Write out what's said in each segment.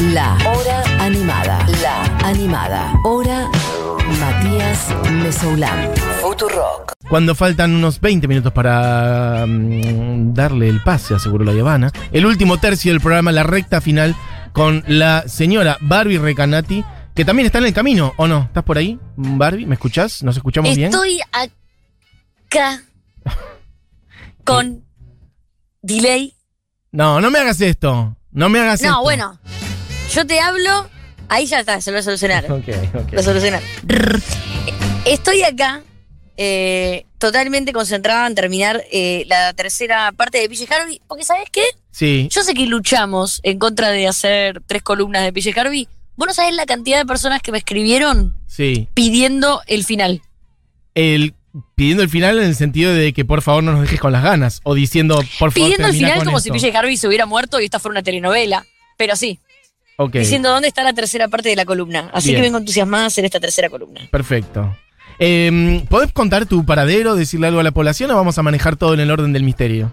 La Hora Animada. La Animada. Hora Matías Mesoulán. Futurock. Cuando faltan unos 20 minutos para mm, darle el pase a Seguro La Habana, el último tercio del programa, la recta final, con la señora Barbie Recanati, que también está en el camino, ¿o no? ¿Estás por ahí, Barbie? ¿Me escuchás? ¿Nos escuchamos bien? Estoy acá con delay. No, no me hagas esto. No me hagas esto. No, bueno, yo te hablo, ahí ya está, se lo voy a solucionar. Ok, ok. Lo solucionar. Estoy acá eh, totalmente concentrada en terminar eh, la tercera parte de PJ Harvey, porque ¿sabes qué? Sí. Yo sé que luchamos en contra de hacer tres columnas de PJ Harvey. Vos no sabés la cantidad de personas que me escribieron Sí. pidiendo el final. El, pidiendo el final en el sentido de que por favor no nos dejes con las ganas. O diciendo, por favor. Pidiendo el final como esto. si PJ Harvey se hubiera muerto y esta fuera una telenovela. Pero sí, Diciendo dónde está la tercera parte de la columna. Así Bien. que vengo entusiasmada a hacer esta tercera columna. perfecto. Eh, ¿Podés contar tu paradero, decirle algo a la población o vamos a manejar todo en el orden del misterio?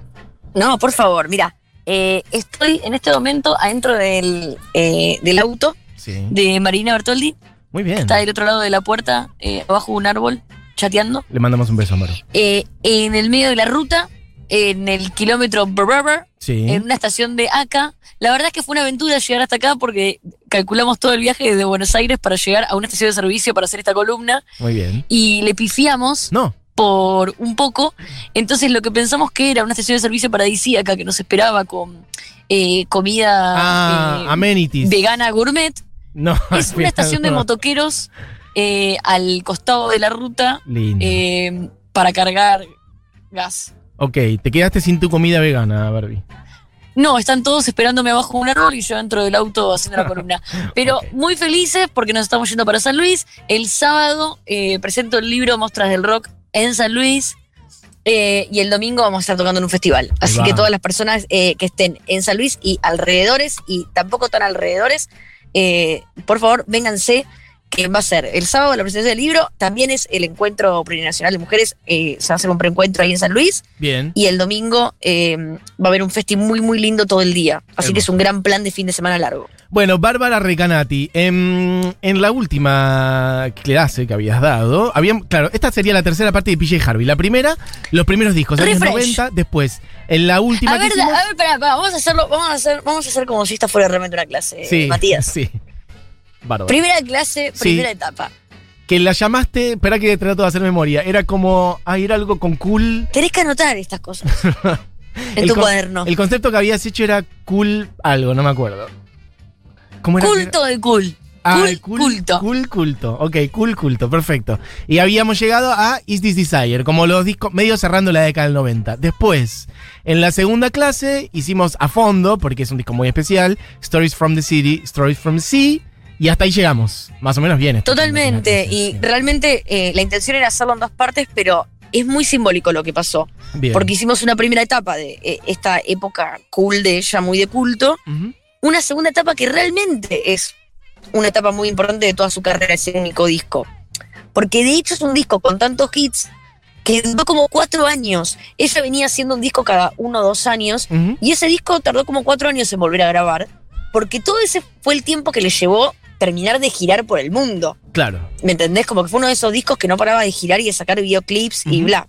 No, por favor, mira. eh, estoy en este momento adentro del, eh, del auto Sí. de Marina Bertoldi. Muy bien. Está del otro lado de la puerta, eh, abajo de un árbol, chateando. Le mandamos un beso, Amaro. Eh, en el medio de la ruta, en el kilómetro brr, Sí. en una estación de acá. La verdad es que fue una aventura llegar hasta acá porque calculamos todo el viaje desde Buenos Aires para llegar a una estación de servicio para hacer esta columna Muy bien. y le pifiamos No. por un poco. Entonces lo que pensamos que era una estación de servicio paradisíaca que nos esperaba con eh, comida Ah, eh, amenities. vegana gourmet. No. Es una estación de motoqueros eh, al costado de la ruta para cargar gas. Ok, te quedaste sin tu comida vegana, Barbie. No, están todos esperándome abajo de un árbol y yo dentro del auto haciendo la columna. Pero muy felices porque nos estamos yendo para San Luis. El sábado eh, presento el libro Mostras del Rock en San Luis. eh, y el domingo vamos a estar tocando en un festival. Así que todas las personas eh, que estén en San Luis y alrededores, y tampoco tan alrededores, por favor, vénganse, que va a ser el sábado la presentación del libro. También es el encuentro plurinacional de mujeres. eh, se va a hacer un preencuentro ahí en San Luis. Bien. Y el domingo eh, va a haber un festi muy, muy lindo todo el día. Así que es un gran plan de fin de semana largo. Bueno, Bárbara Recanati, en, en la última clase que habías dado, habían, claro, esta sería la tercera parte de PJ Harvey. La primera, los primeros discos, años Refresh. 90, después, en la última A que ver, hicimos- a ver, pará, pará, vamos a hacerlo, vamos a hacer, vamos a hacer como si esta fuera realmente una clase, eh, sí, Matías. Sí. Primera clase, Sí. primera etapa. que la llamaste, espera que trato de hacer memoria, era como, ah, era algo con cool. Tenés que anotar estas cosas en El tu cuaderno. El concepto que habías hecho era cool algo, no me acuerdo. ¿Cómo era? Culto de cool. Ah, Cool culto. Cool culto. Ok, cool culto, perfecto. Y habíamos llegado a Is This Desire, como los discos, medio cerrando la década del 90. Después, en la segunda clase, hicimos a fondo, porque es un disco muy especial, Stories from the City, Stories from the Sea, y hasta ahí llegamos. Más o menos bien. Totalmente. Y realmente eh, la intención era hacerlo en dos partes, pero es muy simbólico lo que pasó. Bien. Porque hicimos una primera etapa de eh, esta época cool de ella, muy de culto. Una segunda etapa que realmente es una etapa muy importante de toda su carrera, ese único disco. Porque de hecho es un disco con tantos hits que duró como cuatro años. Ella venía haciendo un disco cada uno o dos años y ese disco tardó como cuatro años en volver a grabar porque todo ese fue el tiempo que le llevó terminar de girar por el mundo. Claro. ¿Me entendés? Como que fue uno de esos discos que no paraba de girar y de sacar videoclips y bla.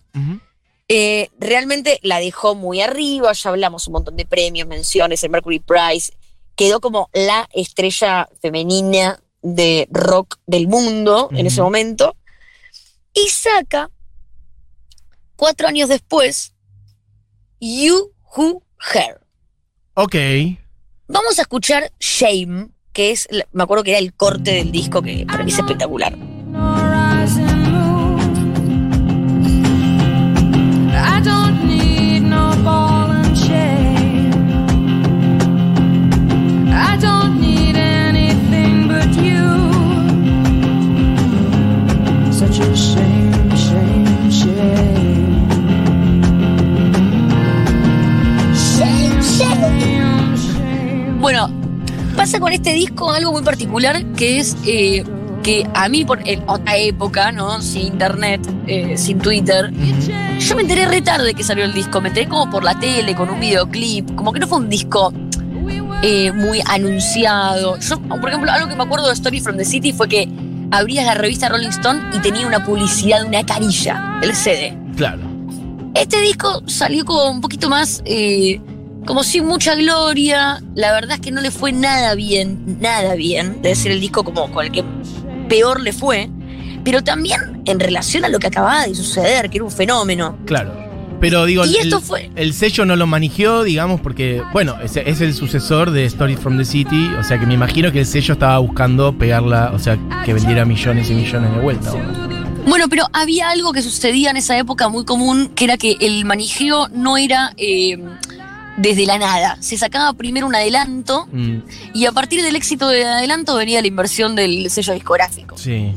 Eh, realmente la dejó muy arriba, ya hablamos un montón de premios, menciones, el Mercury Prize, quedó como la estrella femenina de rock del mundo en ese momento, y saca, cuatro años después, You Who Her. Ok. Vamos a escuchar Shame, que es, me acuerdo que era el corte del disco que para mí es espectacular. Algo muy particular que es eh, que a mí, por en otra época, ¿no? Sin internet, eh, sin Twitter, yo me enteré re tarde que salió el disco. Me enteré como por la tele, con un videoclip. Como que no fue un disco eh, muy anunciado. Yo, por ejemplo, algo que me acuerdo de Story from the City fue que abrías la revista Rolling Stone y tenía una publicidad de una carilla, el CD. Claro. Este disco salió como un poquito más, eh, como sin mucha gloria. La verdad es que no le fue nada bien, nada bien. Debe ser el disco como con el que peor le fue. Pero también en relación a lo que acababa de suceder, que era un fenómeno. Claro. Pero digo, Y el, esto fue- el sello no lo manejó, digamos, porque, bueno, es, es el sucesor de Stories from the City, o sea que me imagino que el sello estaba buscando pegarla, o sea, que vendiera millones y millones de vuelta. Bueno, pero había algo que sucedía en esa época muy común, que era que el manijeo no era eh, desde la nada. Se sacaba primero un adelanto Mm, y a partir del éxito del adelanto venía la inversión del sello discográfico. sí.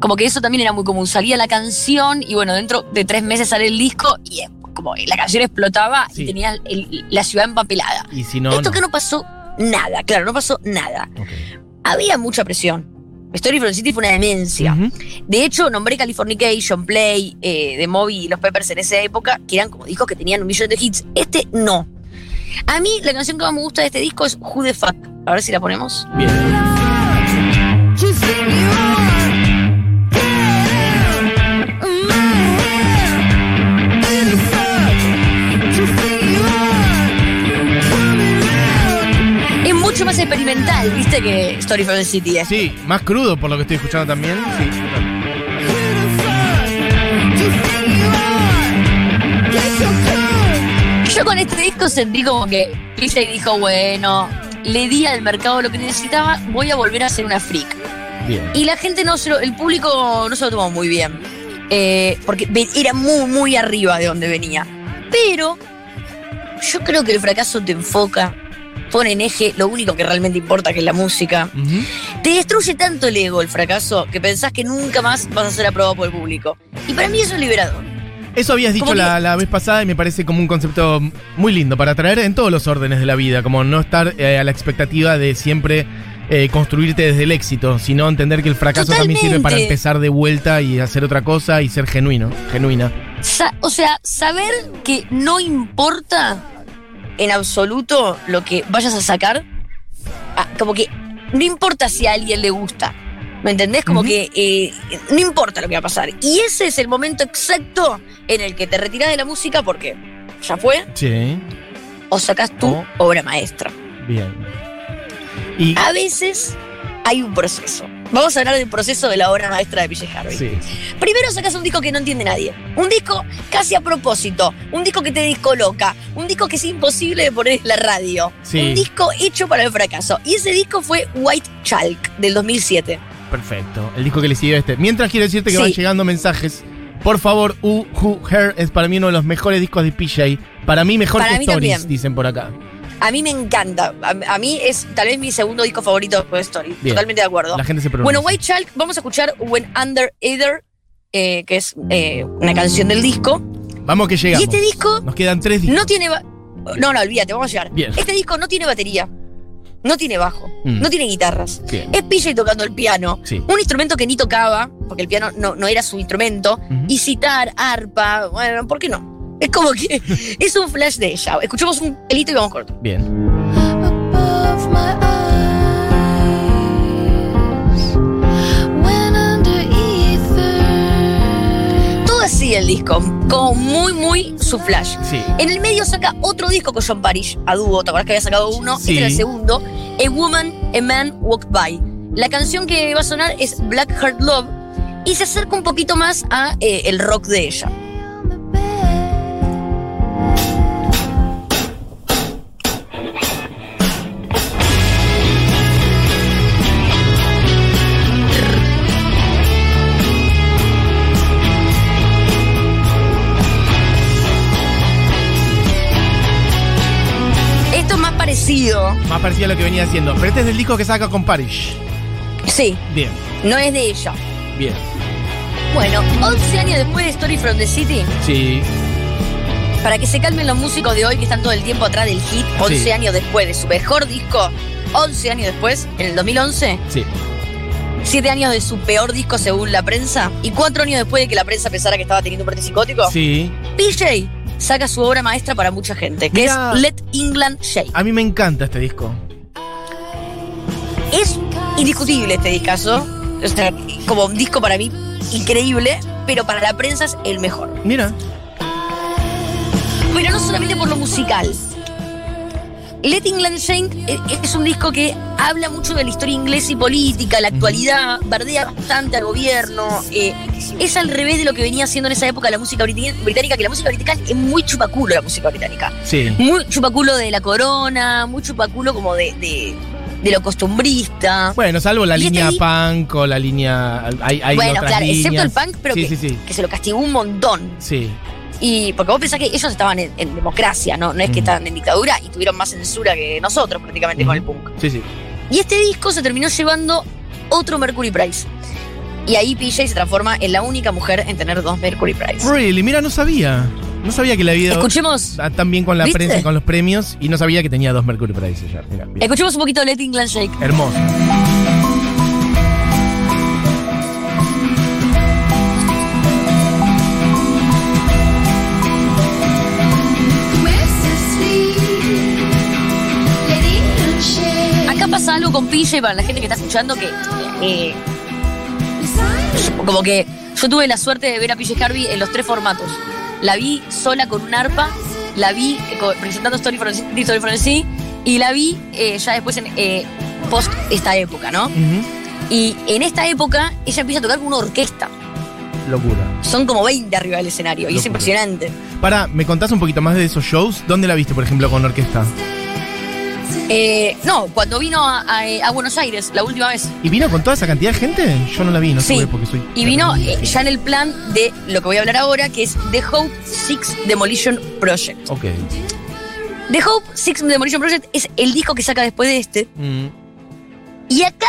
Como que eso también era muy común. Salía la canción y bueno, dentro de tres meses sale el disco y como la canción explotaba Sí. y tenía el- la ciudad empapelada. Y si no. Esto no. que no pasó nada, claro, no pasó nada. Había mucha presión. Story from the City fue una demencia. De hecho, nombré Californication, Play, eh, The Moby y Los Peppers en esa época, que eran como discos que tenían un millón de hits. Este no. A mí, la canción que más me gusta de este disco es Who the Fuck. A ver si la ponemos. Bien. Es mucho más experimental, viste, que Story from the City es. Sí, más crudo por lo que estoy escuchando también. Sí. Yo con este disco sentí como que PJ dijo, bueno, le di al mercado lo que necesitaba, voy a volver a ser una freak. Bien. Y la gente no se lo, el público no se lo tomó muy bien. Eh, porque era muy, muy arriba de donde venía. Pero yo creo que el fracaso te enfoca, pone en eje lo único que realmente importa, que es la música. Te destruye tanto el ego el fracaso que pensás que nunca más vas a ser aprobado por el público. Y para mí eso es liberador. Eso habías dicho la, la vez pasada y me parece como un concepto muy lindo para traer en todos los órdenes de la vida, como no estar eh, a la expectativa de siempre eh, construirte desde el éxito, sino entender que el fracaso también sirve para empezar de vuelta y hacer otra cosa y ser genuino, genuina. Sa- o sea, saber que no importa en absoluto lo que vayas a sacar, ah, como que no importa si a alguien le gusta. ¿Me entendés? Como que eh, no importa lo que va a pasar. Y ese es el momento exacto en el que te retiras de la música porque ya fue Sí, o sacas tu obra maestra. bien. Y A veces hay un proceso. Vamos a hablar del proceso de la obra maestra de PJ Harvey. sí, Primero sacas un disco que no entiende nadie. Un disco casi a propósito. Un disco que te discoloca. Un disco que es imposible de poner en la radio. Sí. Un disco hecho para el fracaso. Y ese disco fue White Chalk del 2007. Perfecto. El disco que le siguió a este. Mientras quiero decirte que Sí. van llegando mensajes. Por favor, U Who Her es para mí uno de los mejores discos de PJ. Para mí mejor Para que mí Stories, también. dicen por acá. A mí me encanta. A, a mí es tal vez mi segundo disco favorito después de Story. Bien. Totalmente de acuerdo. La gente se pregunta. Bueno, White Chalk, vamos a escuchar When Under Either, eh, que es eh, una canción del disco. Vamos que llegamos. Y este disco Nos quedan tres discos. no tiene. No, no, olvídate, vamos a llegar. Bien. Este disco no tiene batería. No tiene bajo. Mm. No tiene guitarras. Bien. Es PJ tocando el piano. Sí. Un instrumento que ni tocaba, porque el piano no, no era su instrumento. Y citar, arpa, bueno, ¿por qué no? Es como que es un flash de ella. Escuchemos un pelito y vamos corto. Bien. Todo así el disco, como muy, muy su flash. Sí. En el medio saca otro disco con John Parrish, a dúo, ¿te acuerdas que había sacado uno? Sí. Este era el segundo, A Woman, A Man Walked By. La canción que va a sonar es Black Heart Love y se acerca un poquito más a eh, el rock de ella. Más a lo que venía haciendo. Pero este es del disco que saca con Parish. sí, Bien, no es de ella. bien. Bueno, 11 años después de Story from the City, Sí, para que se calmen los músicos de hoy que están todo el tiempo atrás del hit, 11 Sí. años después de su mejor disco, 11 años después, en el 2011, sí. 7 años de su peor disco según la prensa, y 4 años después de que la prensa pensara que estaba teniendo un brote psicótico, Sí. PJ saca su obra maestra para mucha gente, que Mira. es Let England Shake. A mí me encanta este disco. Es indiscutible este discazo. O sea, como un disco para mí increíble, pero para la prensa es el mejor. Mira. Pero no solamente por lo musical. Let England Shine eh, es un disco que habla mucho de la historia inglesa y política, la actualidad, bardea bastante al gobierno. eh, es al revés de lo que venía haciendo en esa época la música británica, que la música británica es muy chupaculo, la música británica. Sí. Muy chupaculo de la corona, muy chupaculo como de, de, de lo costumbrista. Bueno, salvo la Y este línea punk o la línea. Hay, hay bueno, otras claro, excepto el punk, pero sí, que, sí, sí, que se lo castigó un montón. sí. Y porque vos pensás que ellos estaban en, en democracia, ¿no? No es que estaban en dictadura y tuvieron más censura que nosotros prácticamente con el punk. Sí, sí. Y este disco se terminó llevando otro Mercury Prize. Y ahí PJ se transforma en la única mujer en tener dos Mercury Prize. Really, mira, no sabía. No sabía que le había Escuchemos, tan bien con la ¿Viste? prensa y con los premios y no sabía que tenía dos Mercury Prize ya. Escuchemos un poquito de Let England Shake. Hermoso. Con PJ para la gente que está escuchando que eh, como que yo tuve la suerte de ver a PJ Harvey en los tres formatos. La vi sola con un arpa, la vi eh, presentando Story for the Sea- Story for the Sea, y la vi eh, ya después en eh, post esta época, ¿no? Y en esta época ella empieza a tocar con una orquesta. Locura. Son como 20 arriba del escenario y es impresionante. Para, ¿me contás un poquito más de esos shows? ¿Dónde la viste, por ejemplo, con orquesta? Eh, no, cuando vino a, a- a Buenos Aires la última vez. ¿Y vino con toda esa cantidad de gente? Yo no la vi, no Sí. sé porque soy. Y vino eh, ya en el plan de lo que voy a hablar ahora, que es The Hope Six Demolition Project. Ok. The Hope Six Demolition Project es el disco que saca después de este. Mm, Y acá,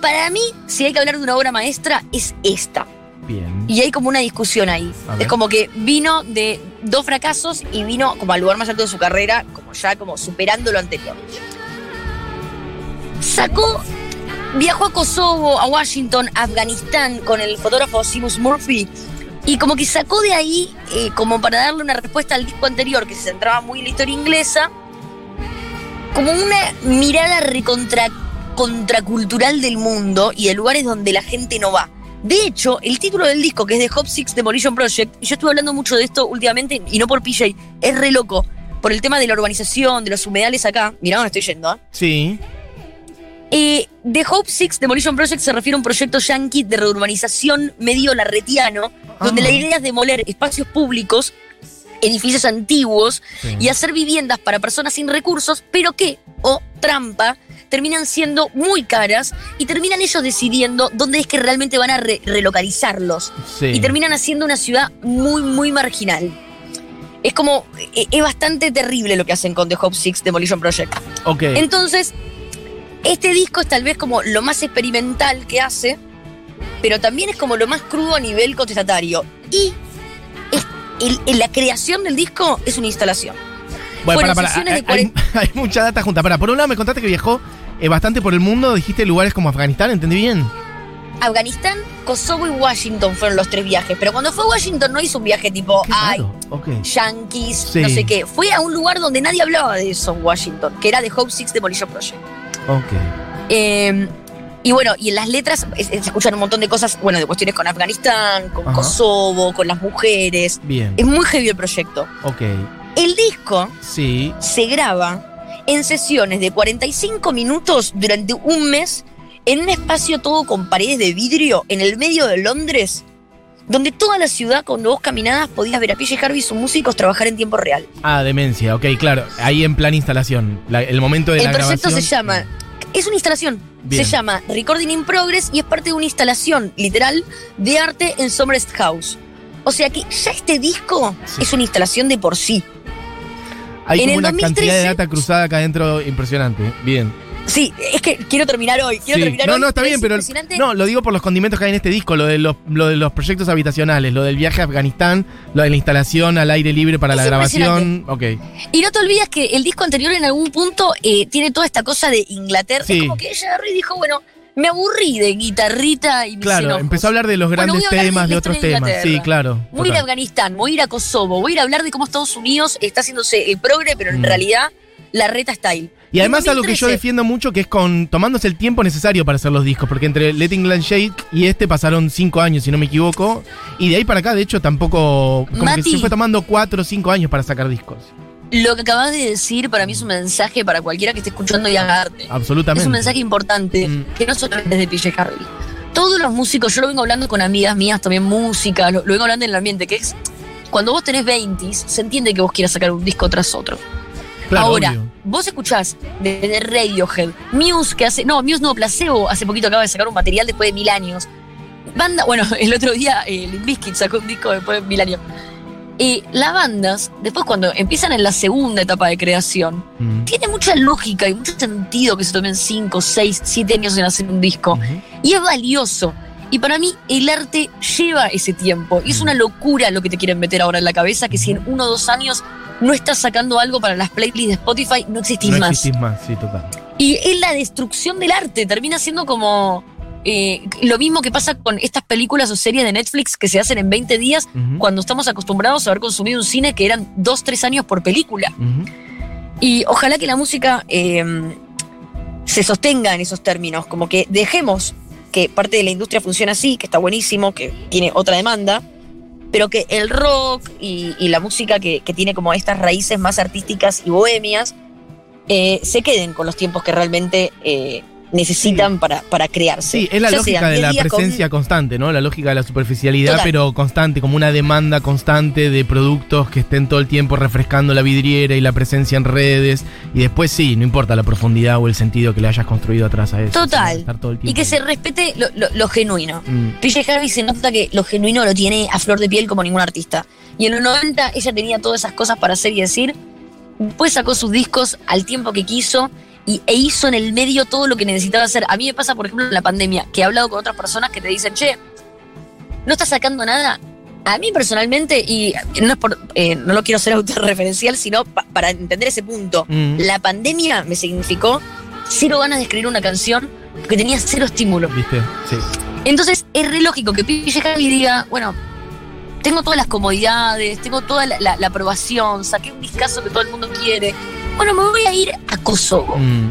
para mí, si hay que hablar de una obra maestra, es esta. bien. Y hay como una discusión ahí. Es como que vino de dos fracasos y vino como al lugar más alto de su carrera, como ya como superando lo anterior. Sacó, viajó a Kosovo, a Washington, Afganistán con el fotógrafo Seamus Murphy. Y como que sacó de ahí, eh, como para darle una respuesta al disco anterior, que se centraba muy en la historia inglesa, como una mirada recontra contracultural del mundo y de lugares donde la gente no va. De hecho, el título del disco, que es de Hop Six Demolition Project, y yo estuve hablando mucho de esto últimamente, y no por PJ, es re loco, por el tema de la urbanización, de los humedales acá. Mirá dónde estoy yendo, ¿ah? Sí. Eh, The Hope Six Demolition Project se refiere a un proyecto yankee de reurbanización medio larretiano, donde Ah. la idea es demoler espacios públicos, edificios antiguos Sí. y hacer viviendas para personas sin recursos, pero que, o trampa, terminan siendo muy caras y terminan ellos decidiendo dónde es que realmente van a re- relocalizarlos. Sí. Y terminan haciendo una ciudad muy, muy marginal. Es como, eh, es bastante terrible lo que hacen con The Hope Six Demolition Project. Ok. Entonces, este disco es tal vez como lo más experimental que hace, pero también es como lo más crudo a nivel contestatario. Y es- el- el- la creación del disco es una instalación. Bueno, para, para. Hay, hay- hay mucha data junta. Para, por un lado me contaste que viajó eh, bastante por el mundo, dijiste lugares como Afganistán, ¿entendí bien? Afganistán, Kosovo y Washington fueron los tres viajes, pero cuando fue a Washington no hizo un viaje tipo, ay, raro. Ok. yankees, Sí. no sé qué. Fue a un lugar donde nadie hablaba de eso en Washington, que era The Hope Six Demolition Project. Ok. Eh, y bueno, y en las letras es- se escuchan un montón de cosas, bueno, de cuestiones con Afganistán, con Ajá. Kosovo, con las mujeres. Bien. Es muy heavy el proyecto. Ok. El disco Sí. se graba en sesiones de 45 minutos durante un mes en un espacio todo con paredes de vidrio en el medio de Londres, donde toda la ciudad, cuando vos caminabas, podías ver a PJ Harvey y sus músicos trabajar en tiempo real. Ah, demencia. Ok, claro. Ahí en plan instalación. La- el momento de El la proyecto se llama. Es una instalación. Bien. Se llama Recording in Progress y es parte de una instalación literal de arte en Somerset House. O sea que ya este disco Sí. es una instalación de por sí. Hay en como el una cantidad de 2013 data cruzada acá adentro impresionante. Bien. Sí, es que quiero terminar hoy. Quiero Sí. terminar No, hoy, no, está bien, pero. No, lo digo por los condimentos que hay en este disco, lo de los, lo de los proyectos habitacionales, lo del viaje a Afganistán, lo de la instalación al aire libre para Es la grabación. Ok. Y no te olvides que el disco anterior en algún punto eh, tiene toda esta cosa de Inglaterra. Sí. Es como que ella agarró y dijo, bueno, me aburrí de guitarrita y mis Claro, enojos. empezó a hablar de los grandes de temas, de, otros temas. Sí, claro. Voy a ir a. Afganistán, voy a ir a Kosovo, voy a ir a hablar de cómo Estados Unidos está haciéndose el progre, pero en Mm. realidad la reta style. Y además algo que yo 2013. defiendo mucho que es con tomándose el tiempo necesario para hacer los discos, porque entre Let England Shake y este pasaron cinco años, si no me equivoco, y de ahí para acá, de hecho, tampoco, como que se fue tomando cuatro o cinco años para sacar discos. Lo que acabas de decir para mí es un mensaje para cualquiera que esté escuchando y haga arte. Absolutamente. Es un mensaje importante Mm. que no solamente es de PJ Harvey. Todos los músicos, yo lo vengo hablando con amigas mías, también música, lo, lo vengo hablando en el ambiente, que es cuando vos tenés 20 se entiende que vos quieras sacar un disco tras otro. Claro, Ahora, obvio. vos escuchás desde Radiohead, Muse que hace, no, Muse no, Placebo hace poquito acaba de sacar un material después de mil años. Banda, bueno, el otro día eh, Limp Bizkit sacó un disco después de mil años. Y las bandas, después cuando empiezan en la segunda etapa de creación, Mm. tiene mucha lógica y mucho sentido que se tomen 5, 6, 7 años en hacer un disco. Y es valioso. Y para mí el arte lleva ese tiempo. Y es una locura lo que te quieren meter ahora en la cabeza, que si en uno o dos años no estás sacando algo para las playlists de Spotify, no existís No más. existís más, sí, total. Y es la destrucción del arte. Termina siendo como eh, lo mismo que pasa con estas películas o series de Netflix que se hacen en 20 días cuando estamos acostumbrados a haber consumido un cine que eran 2, 3 años por película. Y ojalá que la música eh, se sostenga en esos términos, como que dejemos que parte de la industria funcione así, que está buenísimo, que tiene otra demanda, pero que el rock y, y la música que, que tiene como estas raíces más artísticas y bohemias eh, se queden con los tiempos que realmente eh, necesitan para, para crearse. Sí, es la Ya lógica de 10 la con- presencia constante, ¿no? La lógica de la superficialidad, Total. pero constante, como una demanda constante de productos que estén todo el tiempo refrescando la vidriera y la presencia en redes. Y después sí, no importa la profundidad o el sentido que le hayas construido atrás a eso. Total. todo el y que se respete lo, lo- lo genuino. Mm. PJ Harvey se nota que lo genuino lo tiene a flor de piel como ningún artista. Y en los 90 ella tenía todas esas cosas para hacer y decir. Después sacó sus discos al tiempo que quiso y, e hizo en el medio todo lo que necesitaba hacer. A mí me pasa, por ejemplo, en la pandemia, que he hablado con otras personas que te dicen, che, no estás sacando nada. A mí personalmente, y no, es por, eh, no lo quiero ser autorreferencial, sino pa- para entender ese punto, Mm. la pandemia me significó cero ganas de escribir una canción porque tenía cero estímulo. ¿Viste? Sí. Entonces es re lógico que PJ Harvey diga, bueno, tengo todas las comodidades, tengo toda la, la- la aprobación, saqué un discazo que todo el mundo quiere. Bueno, me voy a ir a Kosovo, Mm.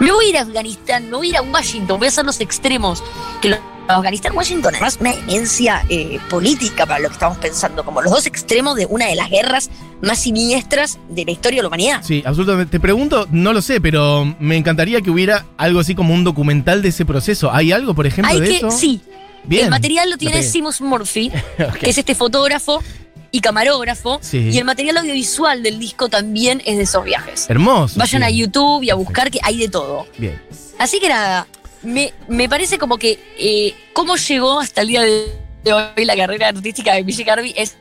me voy a ir a Afganistán, me voy a ir a Washington, voy a hacer los extremos. Que lo- Afganistán, Washington, además una demencia eh, política para lo que estamos pensando, como los dos extremos de una de las guerras más siniestras de la historia de la humanidad. Sí, absolutamente. Te pregunto, no lo sé, pero me encantaría que hubiera algo así como un documental de ese proceso. ¿Hay algo, por ejemplo, Hay de que, eso? sí, Bien. el material lo tiene. Seamus Murphy, que es este fotógrafo y camarógrafo. Sí. Y el material audiovisual del disco también es de esos viajes. Hermoso. Vayan sí. a YouTube y a buscar que hay de todo. Bien. Así que nada, me, me parece como que eh, cómo llegó hasta el día de hoy la carrera artística de PJ Harvey es...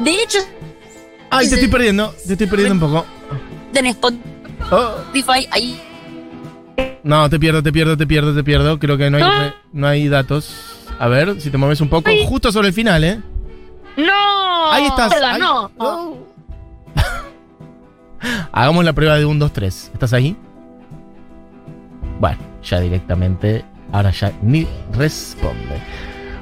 De hecho, Ay, te estoy perdiendo. Te estoy perdiendo un poco. en Spotify Oh. ahí... No, te pierdo, te pierdo, te pierdo, te pierdo. Creo que no hay, Ah. no hay datos. A ver, si te mueves un poco. Justo sobre el final, ¿eh? ¡No! Ahí estás. Hola, ahí. no. Hagamos la prueba de 1, 2, 3. ¿Estás ahí? Bueno, ya directamente. Ahora ya ni responde.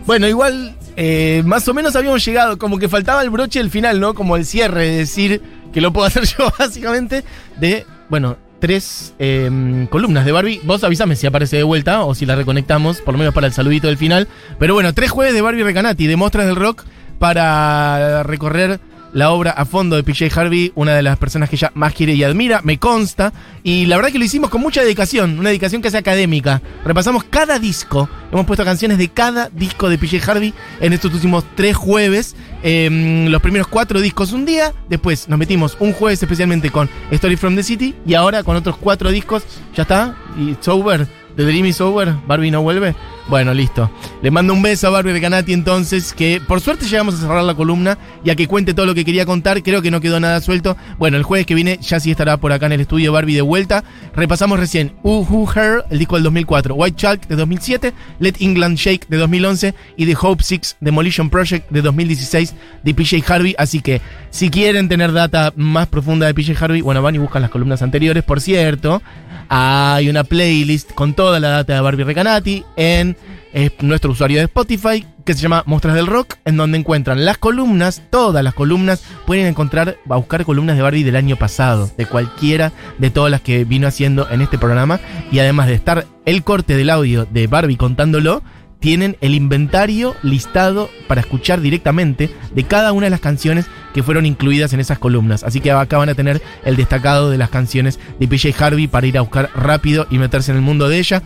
Bueno, igual, eh, más o menos habíamos llegado. Como que faltaba el broche del final, ¿no? Como el cierre, de decir que lo puedo hacer yo, básicamente. De, bueno, tres eh, columnas de Barbie. Vos avísame si aparece de vuelta o si la reconectamos, por lo menos para el saludito del final. Pero bueno, tres jueves de Barbie Recanati, de Mostras del Rock, para recorrer la obra a fondo de PJ Harvey, una de las personas que ella más quiere y admira, me consta. Y la verdad que lo hicimos con mucha dedicación, una dedicación casi académica. Repasamos cada disco, hemos puesto canciones de cada disco de PJ Harvey en estos últimos tres jueves. Em, los primeros cuatro discos un día, después nos metimos un jueves especialmente con Story from the City y ahora con otros cuatro discos. ¿Ya está? ¿Y it's over? ¿The Dream is over? ¿Barbie no vuelve? Bueno, listo. Le mando un beso a Barbie Recanati entonces, que por suerte llegamos a cerrar la columna y a que cuente todo lo que quería contar. Creo que no quedó nada suelto. Bueno, el jueves que viene ya sí estará por acá en el estudio Barbie de vuelta. Repasamos recién Uh Who Her, el disco del 2004, White Chalk de 2007, Let England Shake de 2011 y The Hope Six Demolition Project de 2016 de PJ Harvey. Así que si quieren tener data más profunda de PJ Harvey, bueno, van y buscan las columnas anteriores. Por cierto, hay una playlist con toda la data de Barbie Recanati en eh, nuestro usuario de Spotify, que se llama Muestras del Rock, en donde encuentran las columnas, todas las columnas, pueden encontrar, a buscar columnas de Barbie del año pasado, de cualquiera de todas las que vino haciendo en este programa, y además de estar el corte del audio de Barbie contándolo, tienen el inventario listado para escuchar directamente de cada una de las canciones que fueron incluidas en esas columnas. Así que acá van a tener el destacado de las canciones de PJ Harvey para ir a buscar rápido y meterse en el mundo de ella.